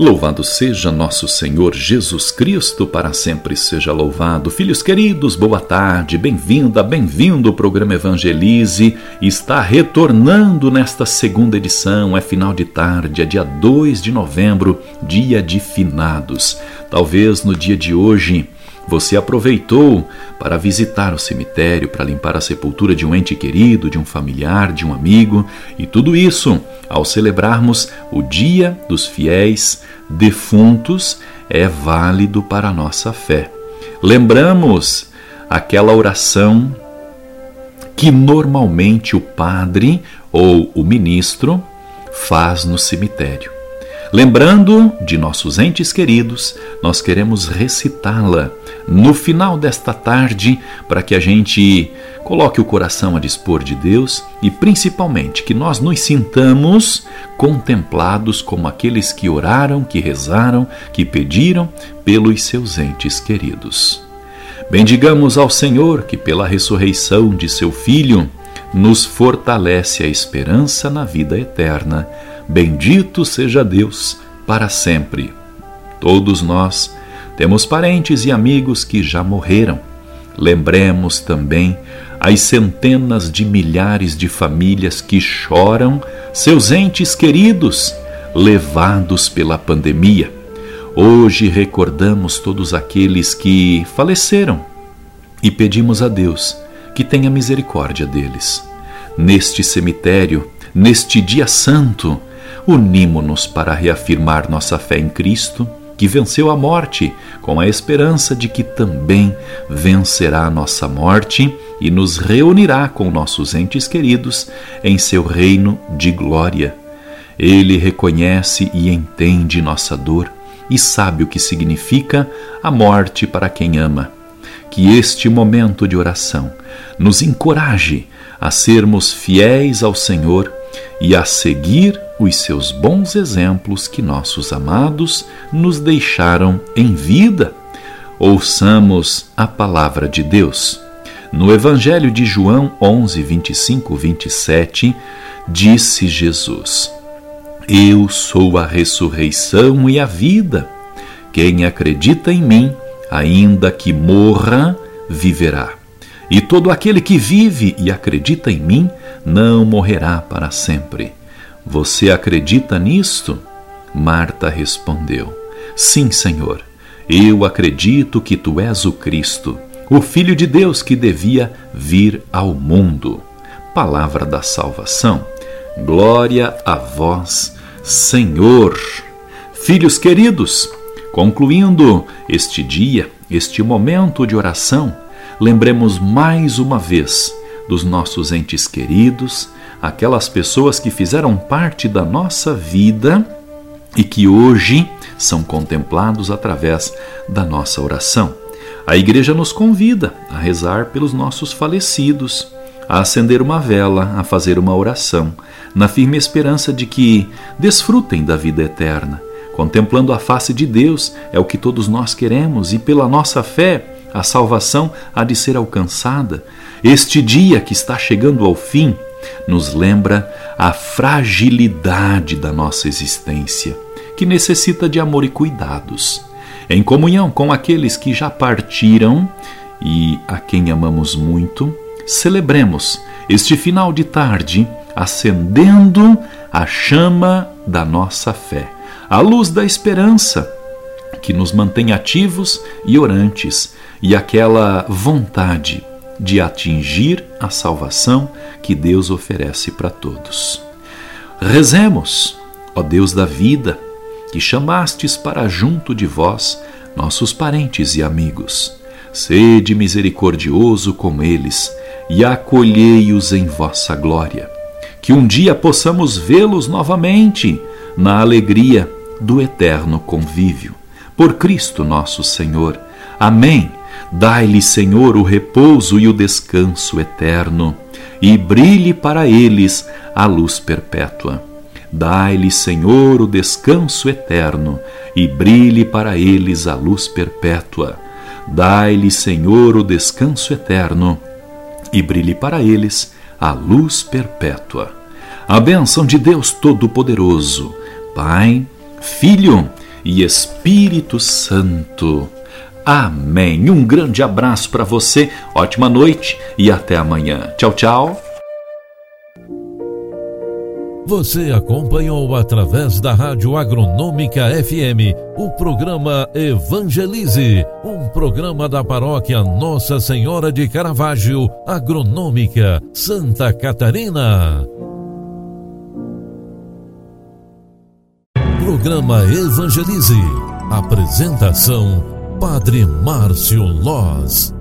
Louvado seja nosso Senhor Jesus Cristo, para sempre seja louvado. Filhos queridos, boa tarde, bem-vinda, bem-vindo. O programa Evangelize está retornando nesta segunda edição. É final de tarde, é dia 2 de novembro, dia de finados. Talvez no dia de hoje você aproveitou para visitar o cemitério, para limpar a sepultura de um ente querido, de um familiar, de um amigo, e tudo isso, ao celebrarmos o Dia dos Fiéis Defuntos, é válido para a nossa fé. Lembramos aquela oração que normalmente o padre ou o ministro faz no cemitério. Lembrando de nossos entes queridos, nós queremos recitá-la no final desta tarde para que a gente coloque o coração a dispor de Deus e principalmente que nós nos sintamos contemplados como aqueles que oraram, que rezaram, que pediram pelos seus entes queridos. Bendigamos ao Senhor que, pela ressurreição de seu Filho, nos fortalece a esperança na vida eterna Bendito seja Deus para sempre. Todos nós temos parentes e amigos que já morreram. Lembremos também as centenas de milhares de famílias que choram seus entes queridos levados pela pandemia. Hoje recordamos todos aqueles que faleceram e pedimos a Deus que tenha misericórdia deles. Neste cemitério, neste dia santo, unimo-nos para reafirmar nossa fé em Cristo, que venceu a morte, com a esperança de que também vencerá nossa morte e nos reunirá com nossos entes queridos em seu reino de glória. Ele reconhece e entende nossa dor e sabe o que significa a morte para quem ama. Que este momento de oração nos encoraje a sermos fiéis ao Senhor e a seguir os seus bons exemplos que nossos amados nos deixaram em vida. Ouçamos a palavra de Deus. No Evangelho de João 11, 25, 27, disse Jesus: Eu sou a ressurreição e a vida. Quem acredita em mim, ainda que morra, viverá. E todo aquele que vive e acredita em mim não morrerá para sempre. Você acredita nisto? Marta respondeu: Sim, Senhor. Eu acredito que tu és o Cristo, o Filho de Deus que devia vir ao mundo. Palavra da salvação. Glória a vós, Senhor. Filhos queridos, concluindo este dia, este momento de oração, lembremos mais uma vez dos nossos entes queridos, aquelas pessoas que fizeram parte da nossa vida e que hoje são contemplados através da nossa oração. A igreja nos convida a rezar pelos nossos falecidos, a acender uma vela, a fazer uma oração, na firme esperança de que desfrutem da vida eterna. Contemplando a face de Deus é o que todos nós queremos e pela nossa fé a salvação há de ser alcançada. Este dia que está chegando ao fim nos lembra a fragilidade da nossa existência, que necessita de amor e cuidados. Em comunhão com aqueles que já partiram e a quem amamos muito, celebremos este final de tarde acendendo a chama da nossa fé, a luz da esperança que nos mantém ativos e orantes e aquela vontade de atingir a salvação que Deus oferece para todos. Rezemos, ó Deus da vida, que chamastes para junto de vós nossos parentes e amigos. Sede misericordioso com eles e acolhei-os em vossa glória. Que um dia possamos vê-los novamente na alegria do eterno convívio. Por Cristo nosso Senhor. Amém Dai-lhe, Senhor, o repouso e o descanso eterno, e brilhe para eles a luz perpétua. Dai-lhe, Senhor, o descanso eterno, e brilhe para eles a luz perpétua. Dai-lhe, Senhor, o descanso eterno, e brilhe para eles a luz perpétua. A bênção de Deus Todo-Poderoso, Pai, Filho e Espírito Santo. Amém. Um grande abraço para você, ótima noite e até amanhã. Tchau, tchau. Você acompanhou através da Rádio Agronômica FM o programa Evangelize, um programa da paróquia Nossa Senhora de Caravaggio, Agronômica, Santa Catarina. Programa Evangelize. Apresentação: Padre Márcio Loz.